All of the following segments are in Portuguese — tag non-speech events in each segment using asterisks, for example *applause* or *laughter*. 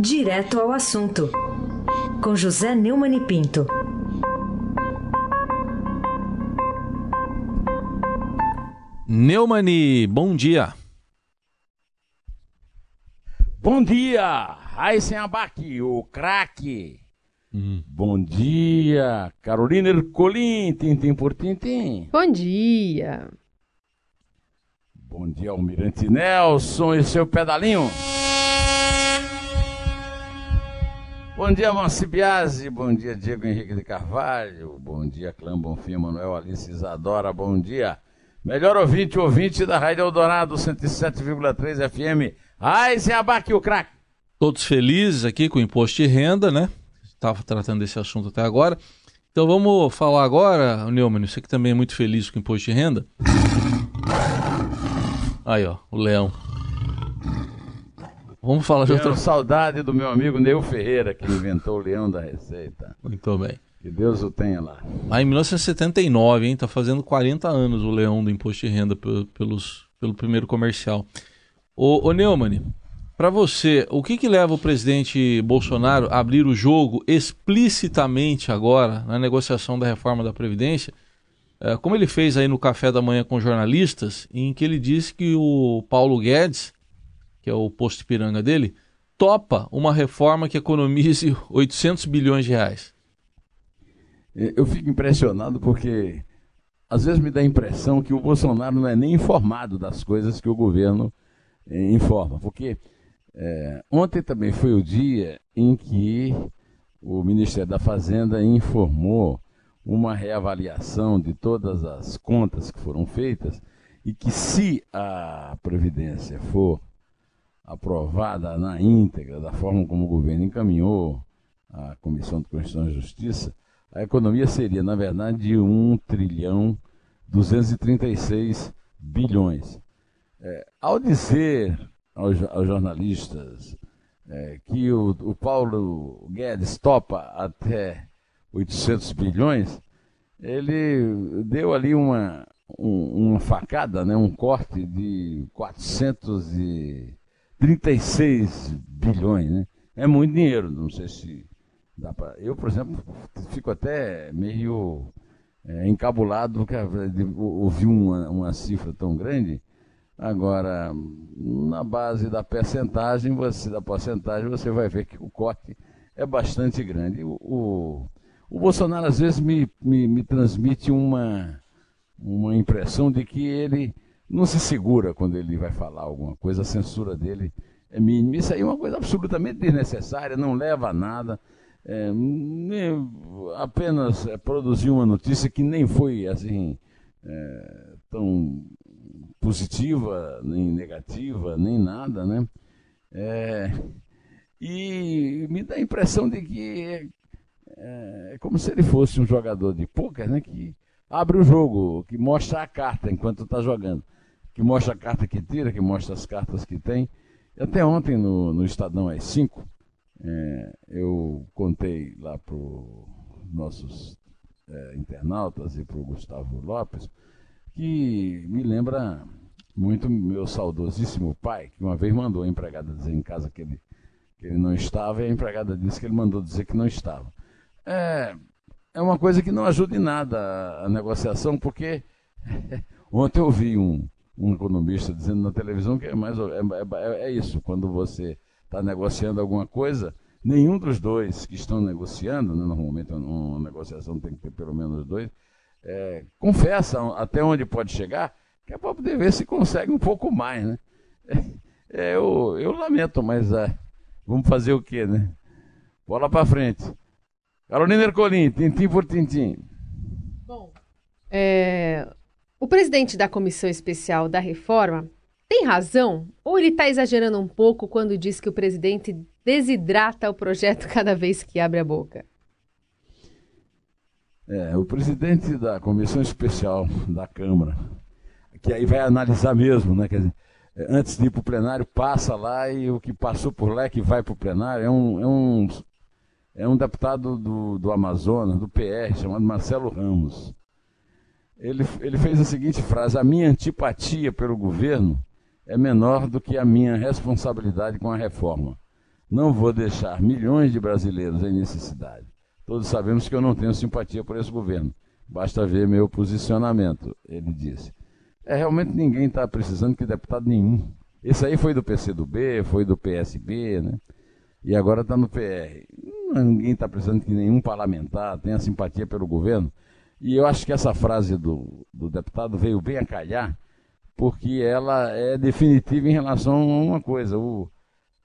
Direto ao assunto, com José Neumann e Pinto. Neumani, bom dia. Bom dia, Raíssen Abac, o craque. Hum. Bom dia, Carolina Ercolim, tintim por tintim. Bom dia. Bom dia, Almirante Nelson e seu pedalinho. Bom dia, Manci Biasi. Bom dia, Diego Henrique de Carvalho. Bom dia, Clã Bonfim, Manuel Alice Isadora. Bom dia. Melhor ouvinte, ouvinte da Rádio Eldorado 107,3 FM. Ai, Zé Abaque, o craque. Todos felizes aqui com o imposto de renda, né? Estava tratando desse assunto até agora. Então vamos falar agora, Neumann, você que também é muito feliz com o imposto de renda. Aí, ó, o leão. Vamos falar de outra... saudade do meu amigo Neu Ferreira, que inventou o leão da receita. Muito bem. Que Deus o tenha lá. Aí em 1979, hein? Tá fazendo 40 anos o leão do imposto de renda pelos, pelo primeiro comercial. Ô, ô Neumann, para você, o que, que leva o presidente Bolsonaro a abrir o jogo explicitamente agora na negociação da reforma da Previdência? É, como ele fez aí no café da manhã com jornalistas, em que ele disse que o Paulo Guedes, que é o posto piranga dele, topa uma reforma que economize *laughs* 800 bilhões de reais. Eu fico impressionado porque às vezes me dá a impressão que o Bolsonaro não é nem informado das coisas que o governo eh, informa. Porque é, ontem também foi o dia em que o Ministério da Fazenda informou uma reavaliação de todas as contas que foram feitas e que se a Previdência for aprovada na íntegra, da forma como o governo encaminhou a Comissão de Constituição e Justiça, a economia seria, na verdade, de 1 trilhão 236 bilhões. É, ao dizer aos, aos jornalistas é, que o, o Paulo Guedes topa até 800 bilhões, ele deu ali uma, um, uma facada, né, um corte de 436 bilhões. Né? É muito dinheiro, não sei se dá para. Eu, por exemplo, fico até meio é, encabulado de ouvir uma, uma cifra tão grande. Agora, na base da percentagem, você, da porcentagem, você vai ver que o corte é bastante grande. O, o, o Bolsonaro às vezes me, me, me transmite uma, uma impressão de que ele não se segura quando ele vai falar alguma coisa, a censura dele é mínima. Isso aí é uma coisa absolutamente desnecessária, não leva a nada. É, apenas é, produzir uma notícia que nem foi assim é, tão positiva, nem negativa, nem nada, né? É, e me dá a impressão de que é, é, como se ele fosse um jogador de pôquer, né? Que abre o jogo, que mostra a carta enquanto está jogando, que mostra a carta que tira, que mostra as cartas que tem. Até ontem no, no Estadão às 5, é, eu contei lá para os nossos é, internautas e para o Gustavo Lopes que me lembra muito meu saudosíssimo pai, que uma vez mandou a empregada dizer em casa que ele, que ele não estava, e a empregada disse que ele mandou dizer que não estava é, é uma coisa que não ajuda em nada a, negociação, porque *laughs* ontem eu ouvi um, um economista dizendo na televisão que é, mais, é, é, é isso, quando você está negociando alguma coisa, nenhum dos dois que estão negociando, né, normalmente uma negociação tem que ter pelo menos dois, é, confessa até onde pode chegar, que é para poder ver se consegue um pouco mais. Né? É, eu, eu lamento, mas é, vamos fazer o quê, né? Bola para frente. Carolina Ercolim, tintim por tintim. Bom, é, o presidente da Comissão Especial da Reforma tem razão ou ele está exagerando um pouco quando diz que o presidente desidrata o projeto *laughs* cada vez que abre a boca? É, o presidente da Comissão Especial da Câmara, que aí vai analisar mesmo, né? Quer dizer, antes de ir para o plenário, passa lá e o que passou por lá é que vai para o plenário. É um, é um é um deputado do, do Amazonas, do PR, chamado Marcelo Ramos. Ele, ele fez a seguinte frase: A minha antipatia pelo governo é menor do que a minha responsabilidade com a reforma. Não vou deixar milhões de brasileiros em necessidade. Todos sabemos que eu não tenho simpatia por esse governo. Basta ver meu posicionamento, ele disse. É, realmente ninguém está precisando que deputado nenhum. Esse aí foi do PCdoB, foi do PSB, né? E agora está no PR. Ninguém está precisando que nenhum parlamentar tenha simpatia pelo governo. E eu acho que essa frase do, do deputado veio bem a calhar, porque ela é definitiva em relação a uma coisa. O,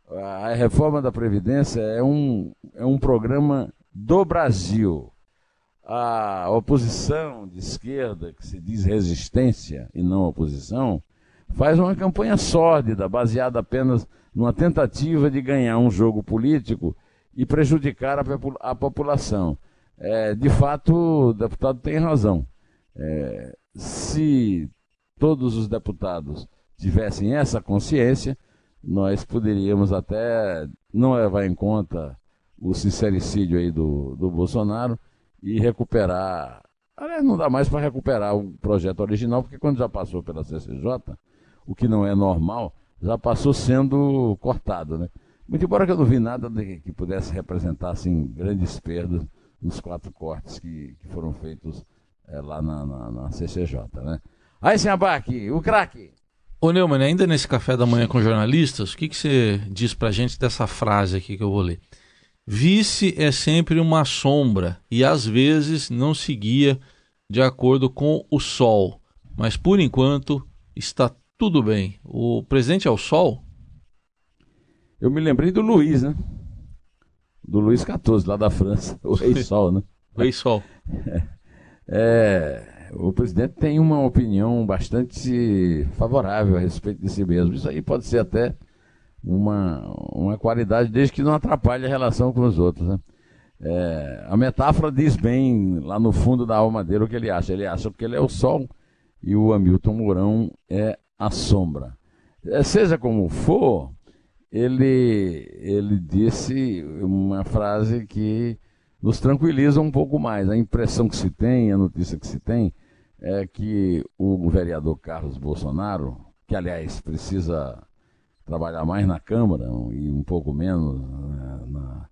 a reforma da Previdência é um, é um programa do Brasil a oposição de esquerda, que se diz resistência e não oposição, faz uma campanha sórdida, baseada apenas numa tentativa de ganhar um jogo político e prejudicar a, a população. É, de fato, o deputado tem razão. É, se todos os deputados tivessem essa consciência, nós poderíamos até não levar em conta o sincericídio aí do, do Bolsonaro, e recuperar. Aliás, não dá mais para recuperar o projeto original, porque quando já passou pela CCJ, o que não é normal, já passou sendo cortado. Né? Muito embora que eu não vi nada de, que pudesse representar assim, grandes perdas nos quatro cortes que, que foram feitos é, lá na, na, na, CCJ. Né? Aí, Senhabac, o craque! Ô Neumann, ainda nesse café da manhã com jornalistas, o que, que você diz pra gente dessa frase aqui que eu vou ler? Vice é sempre uma sombra e às vezes não se guia de acordo com o Sol. Mas por enquanto está tudo bem. O presente é o Sol? Eu me lembrei do Luiz, né? Do Luiz XIV, lá da França. *laughs* O Rei Sol, né? O Rei Sol. *laughs* É, o presidente tem uma opinião bastante favorável a respeito de si mesmo. Isso aí pode ser até uma, uma qualidade desde que não atrapalhe a relação com os outros. Né? É, a metáfora diz bem lá no fundo da alma dele o que ele acha. Ele acha que ele é o sol e o Hamilton Mourão é a sombra. É, seja como for, ele, ele disse uma frase que nos tranquiliza um pouco mais. A impressão que se tem, a notícia que se tem, é que o vereador Carlos Bolsonaro, que aliás precisa trabalhar mais na Câmara e um pouco menos né, na,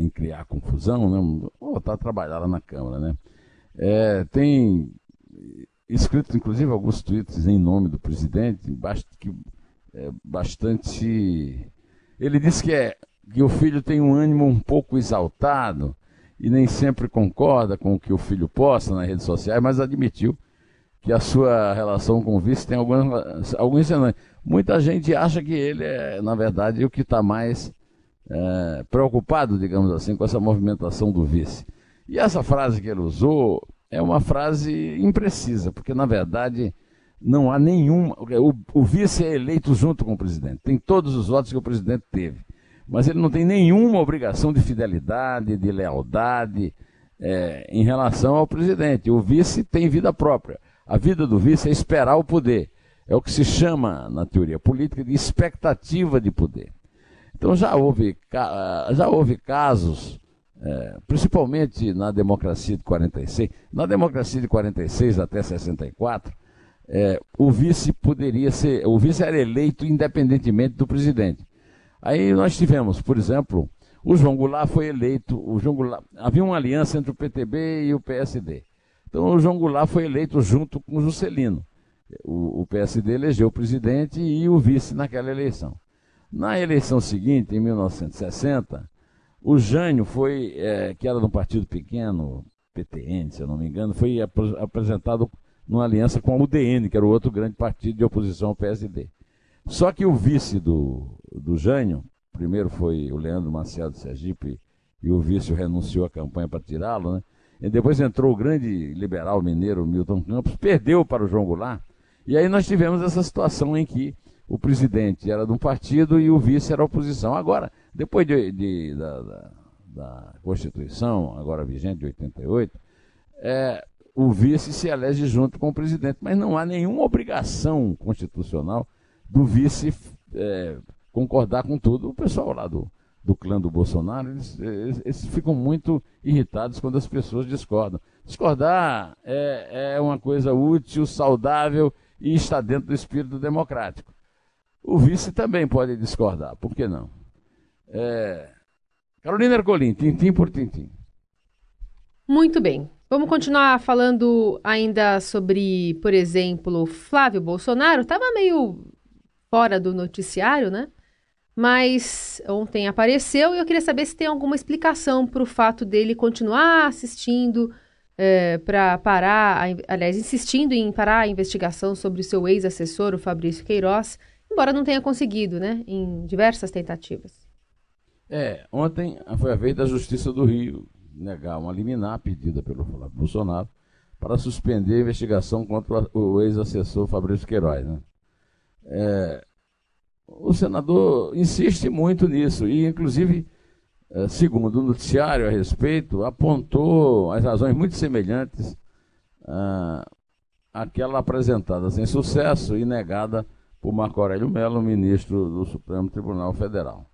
em criar confusão, né? voltar a trabalhar na Câmara. Né? É, tem escrito, inclusive, alguns tweets em nome do presidente, que é bastante. Ele disse que, é, que o filho tem um ânimo um pouco exaltado e nem sempre concorda com o que o filho posta nas redes sociais, mas admitiu que a sua relação com o vice tem alguns, alguns Muita gente acha que ele é, na verdade, o que está mais é, preocupado, digamos assim, com essa movimentação do vice. E essa frase que ele usou é uma frase imprecisa, porque, na verdade, não há nenhum. O, o vice é eleito junto com o presidente, tem todos os votos que o presidente teve. Mas ele não tem nenhuma obrigação de fidelidade, de lealdade é, em relação ao presidente. O vice tem vida própria. A vida do vice é esperar o poder. É o que se chama, na teoria política, de expectativa de poder. Então já houve, já houve casos, é, principalmente na democracia de 46, na democracia de 46 até 64, é, o vice poderia ser, o vice era eleito independentemente do presidente. Aí nós tivemos, por exemplo, o João Goulart foi eleito, o João Goulart, havia uma aliança entre o PTB e o PSD. Então o João Goulart foi eleito junto com o Juscelino o, o PSD elegeu o presidente e o vice naquela eleição. Na eleição seguinte, em 1960, o Jânio foi, é, que era de um partido pequeno, PTN, se eu não me engano, foi ap apresentado numa aliança com a UDN, que era o outro grande partido de oposição ao PSD. Só que o vice do, do Jânio, primeiro foi o Leandro Maciel de Sergipe, e o vice renunciou à campanha para tirá-lo, né? E depois entrou o grande liberal mineiro Milton Campos, perdeu para o João Goulart, e aí nós tivemos essa situação em que o presidente era de um partido e o vice era oposição. Agora, depois de, de da, da, da, Constituição, agora vigente de 88, é, o vice se elege junto com o presidente, mas não há nenhuma obrigação constitucional do vice é, concordar com tudo. O pessoal lá do, do clã do Bolsonaro, eles, eles, eles, ficam muito irritados quando as pessoas discordam. Discordar é, é uma coisa útil, saudável e está dentro do espírito democrático. O vice também pode discordar, por que não? É... Carolina Ercolim, tintim por tintim. Muito bem. Vamos continuar falando ainda sobre, por exemplo, Flávio Bolsonaro. Estava meio fora do noticiário, né? Mas ontem apareceu e eu queria saber se tem alguma explicação para o fato dele continuar assistindo é, para parar, aliás, insistindo em parar a investigação sobre o seu ex-assessor, o Fabrício Queiroz, embora não tenha conseguido, né? Em diversas tentativas. É, ontem foi a vez da Justiça do Rio negar uma liminar pedida pelo Bolsonaro para suspender a investigação contra o ex-assessor Fabrício Queiroz. Né? É, o senador insiste muito nisso e, inclusive, é, segundo o noticiário a respeito, apontou as razões muito semelhantes ah, àquela apresentada sem sucesso e negada por Marco Aurélio Mello, ministro do Supremo Tribunal Federal.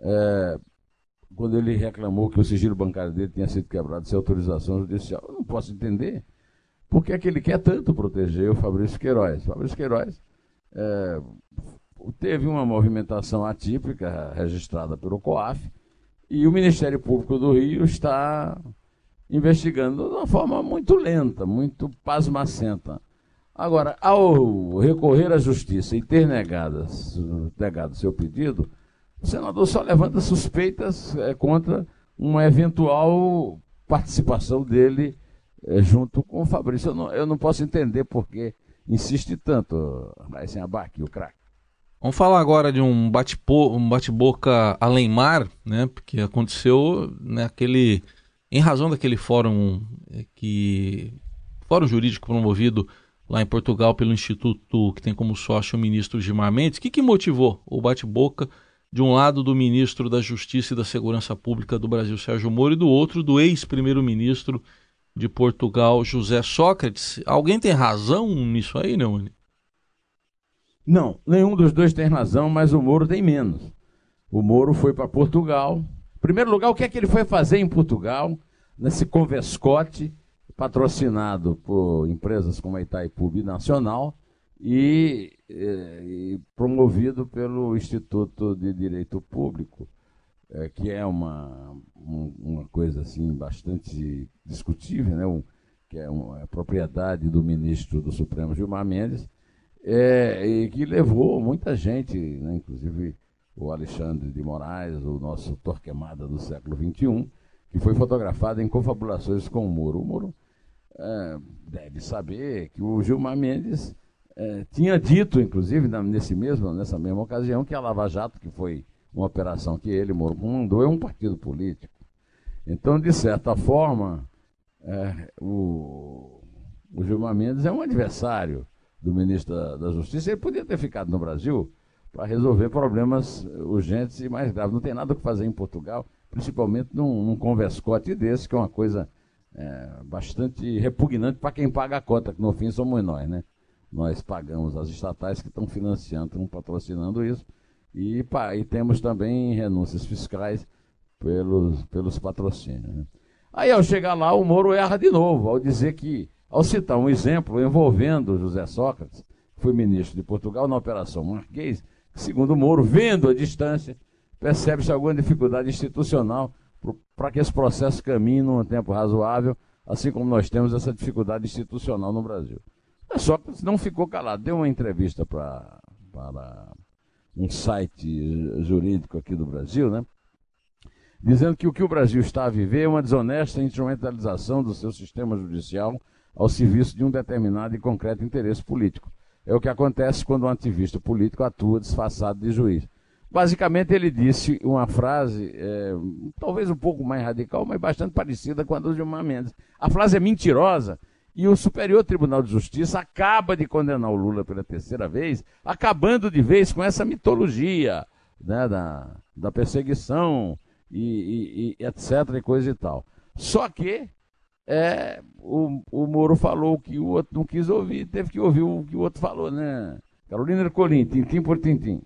É, quando ele reclamou que o sigilo bancário dele tinha sido quebrado sem autorização judicial. Eu não posso entender por que é que ele quer tanto proteger o Fabrício Queiroz. Fabrício Queiroz é, teve uma movimentação atípica registrada pelo COAF e o Ministério Público do Rio está investigando de uma forma muito lenta, muito pasmacenta. Agora, ao recorrer à justiça e ter negado, negado seu pedido, o senador só levanta suspeitas é, contra uma eventual participação dele é, junto com o Fabrício. Eu não, eu não posso entender por que insiste tanto, Raíssen Abac, o craque. Vamos falar agora de um bate-boca um bate além mar, né? Porque aconteceu naquele. Né, em razão daquele fórum é, que. Fórum jurídico promovido lá em Portugal pelo Instituto que tem como sócio o ministro Gilmar Mendes. O que, que motivou o bate-boca? De um lado do ministro da Justiça e da Segurança Pública do Brasil, Sérgio Moro, e do outro do ex-primeiro-ministro de Portugal, José Sócrates. Alguém tem razão nisso aí, Neune? Não, nenhum dos dois tem razão, mas o Moro tem menos. O Moro foi para Portugal. Em primeiro lugar, o que é que ele foi fazer em Portugal, nesse convescote patrocinado por empresas como a Itaipu Nacional, e, eh, e promovido pelo Instituto de Direito Público, é, que é uma, um, uma coisa assim bastante discutível, né? Um, que é uma é propriedade do ministro do Supremo Gilmar Mendes, é, e que levou muita gente, né? inclusive o Alexandre de Moraes, o nosso Torquemada do século XXI, que foi fotografado em confabulações com o Moro. O Moro é, deve saber que o Gilmar Mendes é, tinha dito, inclusive, nesse mesmo, nessa mesma ocasião, que a Lava Jato, que foi uma operação que ele, comandou, é um partido político. Então, de certa forma, é, o, o Gilmar Mendes é um adversário do ministro da, da Justiça. Ele podia ter ficado no Brasil para resolver problemas urgentes e mais graves. Não tem nada o que fazer em Portugal, principalmente num, num converscote desse, que é uma coisa é, bastante repugnante para quem paga a cota, que no fim somos nós, né? Nós pagamos as estatais que estão financiando, estão patrocinando isso, e, pá, e temos também renúncias fiscais pelos, pelos patrocínios. Né? Aí, ao chegar lá, o Moro erra de novo, ao dizer que, ao citar um exemplo envolvendo José Sócrates, que foi ministro de Portugal na Operação Marquês, que, segundo o Moro, vendo a distância, percebe-se alguma dificuldade institucional para que esse processo caminhe num tempo razoável, assim como nós temos essa dificuldade institucional no Brasil. Só que não ficou calado. Deu uma entrevista pra, para um site jurídico aqui do Brasil, né? Dizendo que o que o Brasil está a viver é uma desonesta instrumentalização do seu sistema judicial ao serviço de um determinado e concreto interesse político. É o que acontece quando um ativista político atua disfarçado de juiz. Basicamente, ele disse uma frase, é, talvez um pouco mais radical, mas bastante parecida com a do Gilmar Mendes. A frase é mentirosa e o Superior Tribunal de Justiça acaba de condenar o Lula pela terceira vez, acabando de vez com essa mitologia né, da, da perseguição e, e, e, etc. e coisa e tal. Só que é, o, o Moro falou que o outro não quis ouvir, teve que ouvir o que o outro falou, né? Carolina Ercolim, tintim por tintim.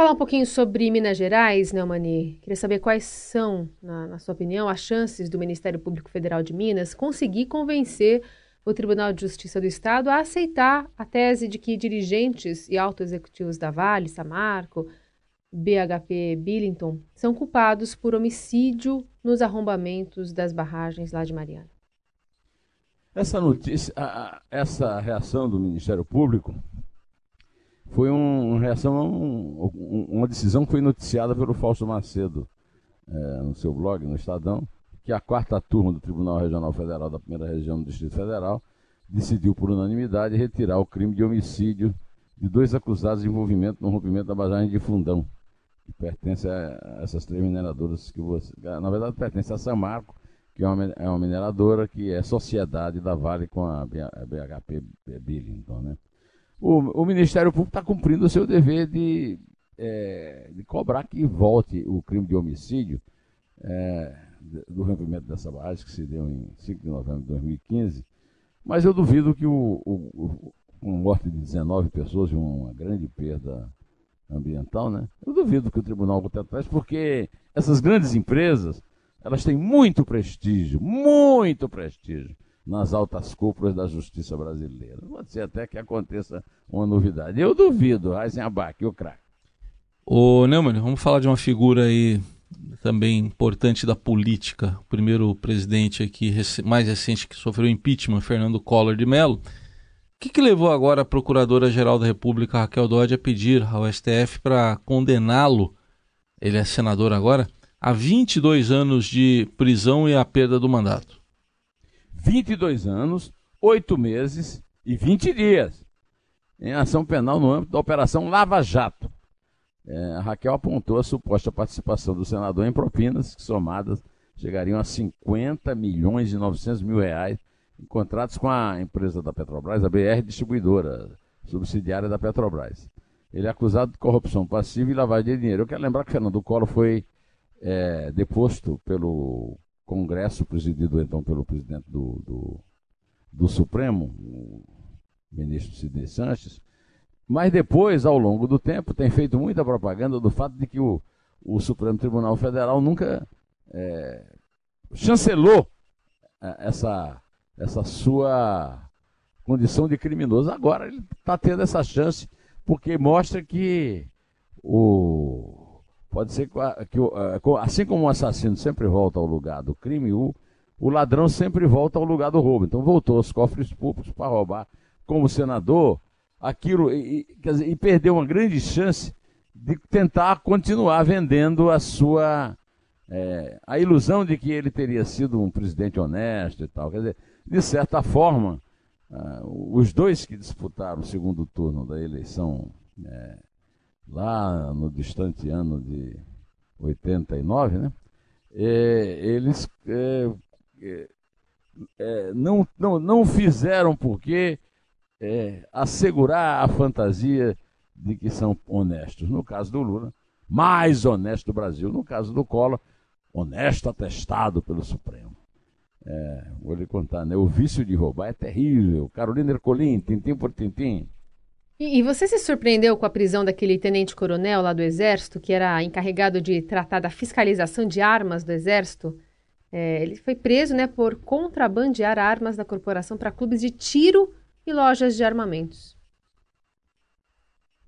Falar um pouquinho sobre Minas Gerais, Neumani. Queria saber quais são, na, na, sua opinião, as chances do Ministério Público Federal de Minas conseguir convencer o Tribunal de Justiça do Estado a aceitar a tese de que dirigentes e altos executivos da Vale, Samarco, BHP Billington são culpados por homicídio nos arrombamentos das barragens lá de Mariana. Essa notícia, essa reação do Ministério Público foi uma reação, um, uma decisão que foi noticiada pelo Fausto Macedo é, no seu blog, no Estadão, que a quarta turma do Tribunal Regional Federal da Primeira Região do Distrito Federal decidiu por unanimidade retirar o crime de homicídio de dois acusados de envolvimento no rompimento da barragem de Fundão, que pertence a essas três mineradoras que você. Na verdade, pertence a Samarco, que é uma, é uma mineradora que é sociedade da Vale com a BHP Billington. Né? O, o Ministério Público está cumprindo o seu dever de, é, de cobrar que volte o crime de homicídio é, do rompimento dessa barragem, que se deu em 5 de novembro de 2015. Mas eu duvido que o, o, morte de 19 pessoas e uma grande perda ambiental, né? Eu duvido que o tribunal volte atrás, porque essas grandes empresas, elas têm muito prestígio, muito prestígio nas altas cúpulas da justiça brasileira. Pode ser até que aconteça uma novidade. Eu duvido, Eisenbach, o craque. Ô Neumann, vamos falar de uma figura aí também importante da política. O primeiro presidente aqui mais recente que sofreu impeachment, Fernando Collor de Mello. O que, que levou agora a Procuradora-Geral da República, Raquel Dodge, a pedir ao STF para condená-lo, ele é senador agora, a 22 anos de prisão e a perda do mandato? 22 anos, 8 meses e 20 dias em ação penal no âmbito da Operação Lava Jato. É, a Raquel apontou a suposta participação do senador em propinas, que somadas chegariam a 50 milhões e 900 mil reais em contratos com a empresa da Petrobras, a BR Distribuidora, subsidiária da Petrobras. Ele é acusado de corrupção passiva e lavagem de dinheiro. Eu quero lembrar que Fernando Collor foi é, deposto pelo Congresso, presidido então pelo presidente do, do, do Supremo, o ministro Sidney Sanches, mas depois, ao longo do tempo, tem feito muita propaganda do fato de que o, o Supremo Tribunal Federal nunca é, chancelou é, essa, essa sua condição de criminoso. Agora ele está tendo essa chance, porque mostra que o Pode ser que, assim como o assassino sempre volta ao lugar do crime, o, o ladrão sempre volta ao lugar do roubo. Então voltou aos cofres públicos para roubar. Como senador, aquilo e, dizer, e perdeu uma grande chance de tentar continuar vendendo a sua é, a ilusão de que ele teria sido um presidente honesto e tal. Quer dizer, de certa forma, uh, os dois que disputaram o segundo turno da eleição é, lá no distante ano de 89, né? É, eles é, é, é, não, não, não fizeram porque é, assegurar a fantasia de que são honestos. No caso do Lula, mais honesto do Brasil. No caso do Collor, honesto atestado pelo Supremo. É, vou lhe contar, né? O vício de roubar é terrível. Carolina Ercolim, tintim por tintim. E, você se surpreendeu com a prisão daquele tenente-coronel lá do Exército, que era encarregado de tratar da fiscalização de armas do Exército? É, ele foi preso né, por contrabandear armas da corporação para clubes de tiro e lojas de armamentos.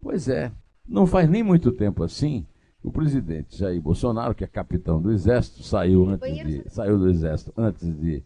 Pois é, não faz nem muito tempo assim. O presidente Jair Bolsonaro, que é capitão do Exército, saiu, antes de, saiu do Exército antes de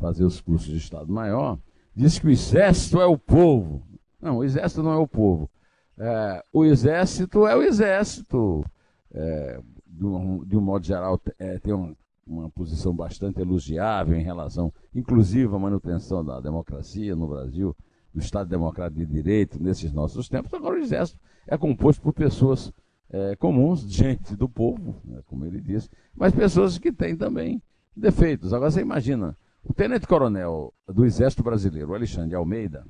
fazer os cursos de Estado-Maior, disse que o Exército é o povo. Não, o exército não é o povo. É, o exército é o exército. É, de, um, de, um, modo geral, é, tem uma, uma posição bastante elogiável em relação, inclusive, à manutenção da democracia no Brasil, do Estado Democrático de Direito, nesses nossos tempos. Agora, o exército é composto por pessoas é, comuns, gente do povo, né, como ele disse, mas pessoas que têm também defeitos. Agora, você imagina, o tenente-coronel do Exército Brasileiro, Alexandre Almeida,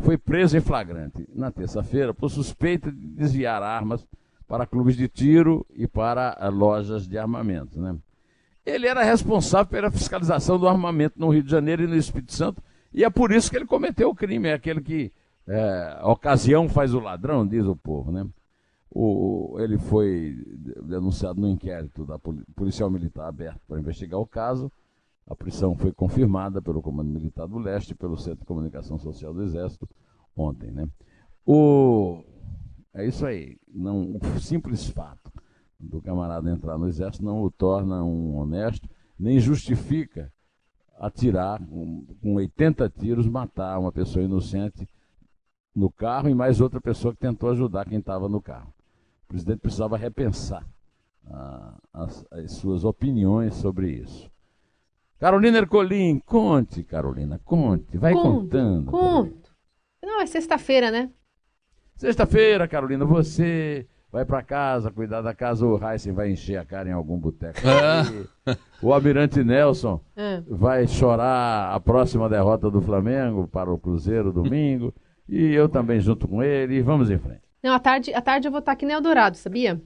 foi preso em flagrante na terça-feira por suspeita de desviar armas para clubes de tiro e para eh, lojas de armamento. Né? Ele era responsável pela fiscalização do armamento no Rio de Janeiro e no Espírito Santo, e é por isso que ele cometeu o crime, é aquele que é, a ocasião faz o ladrão, diz o povo. Né? O, ele foi denunciado no inquérito da Policial Militar aberto para investigar o caso, a prisão foi confirmada pelo Comando Militar do Leste e pelo Centro de Comunicação Social do Exército ontem. Né? O... É isso aí, não, o simples fato do camarada entrar no exército não o torna um honesto, nem justifica atirar com, com 80 tiros, matar uma pessoa inocente no carro e mais outra pessoa que tentou ajudar quem estava no carro. O presidente precisava repensar ah, as, as, suas opiniões sobre isso. Carolina Ercolim, conte, Carolina, conte, vai Conto, contando. Conto. Não, é sexta-feira, né? Sexta-feira, Carolina, você vai para casa, cuidar da casa, o Heisen vai encher a cara em algum boteco. Ah. O Almirante Nelson Ah. vai chorar a próxima derrota do Flamengo para o Cruzeiro domingo. *laughs* E eu também junto com ele. E vamos em frente. Não, à tarde, à tarde eu vou estar aqui no Eldorado, sabia?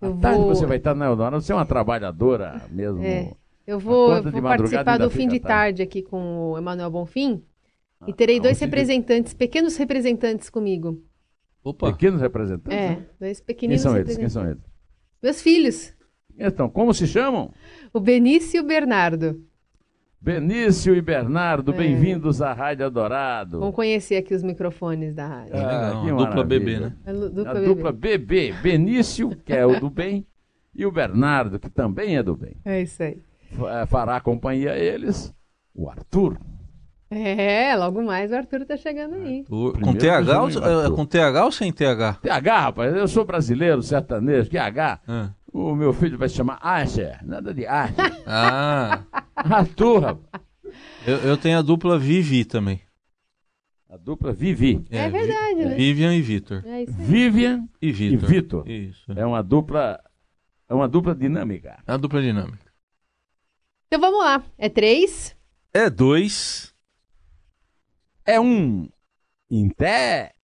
Eu À tarde vou, você vai estar na Eldorado. Você é uma trabalhanda mesmo. É. eu vou, eu vou participar do fim de tarde. tarde aqui com o Emanuel Bonfim. E terei ah, dois de- representantes, pequenos representantes comigo. Opa, Pequenos representantes. É, dois Quem pequeninos são eles? Quem são eles? Meus filhos, Então, como se chamam? o Benício e o Bernardo. Benício e Bernardo, É. bem-vindos à Rádio Adorado. Vão conhecer aqui os microfones da rádio. Ah, uma dupla bebê, né? A lu- dupla a bebê. dupla BB, Benício, que é o do bem, e o Bernardo, que também é do bem. É isso aí. Fa- Fará companhia a eles o Arthur. É, logo mais o Arthur tá chegando aí. O- com TH, ou, é, Arthur. com TH ou sem TH? TH, rapaz, eu sou brasileiro, sertanejo, que H. Ah. O meu filho vai se chamar Asher, nada de Asher. *laughs* Ah, Arthur, rapaz. eu, eu tenho a dupla Vivi também. A dupla Vivi. É Vi- verdade, né? Vivian e Vitor. É. Vivian E e Vitor. Vitor. Isso. É uma dupla, é uma dupla dinâmica. É a dupla dinâmica. Então vamos lá. É três. É dois. É um em té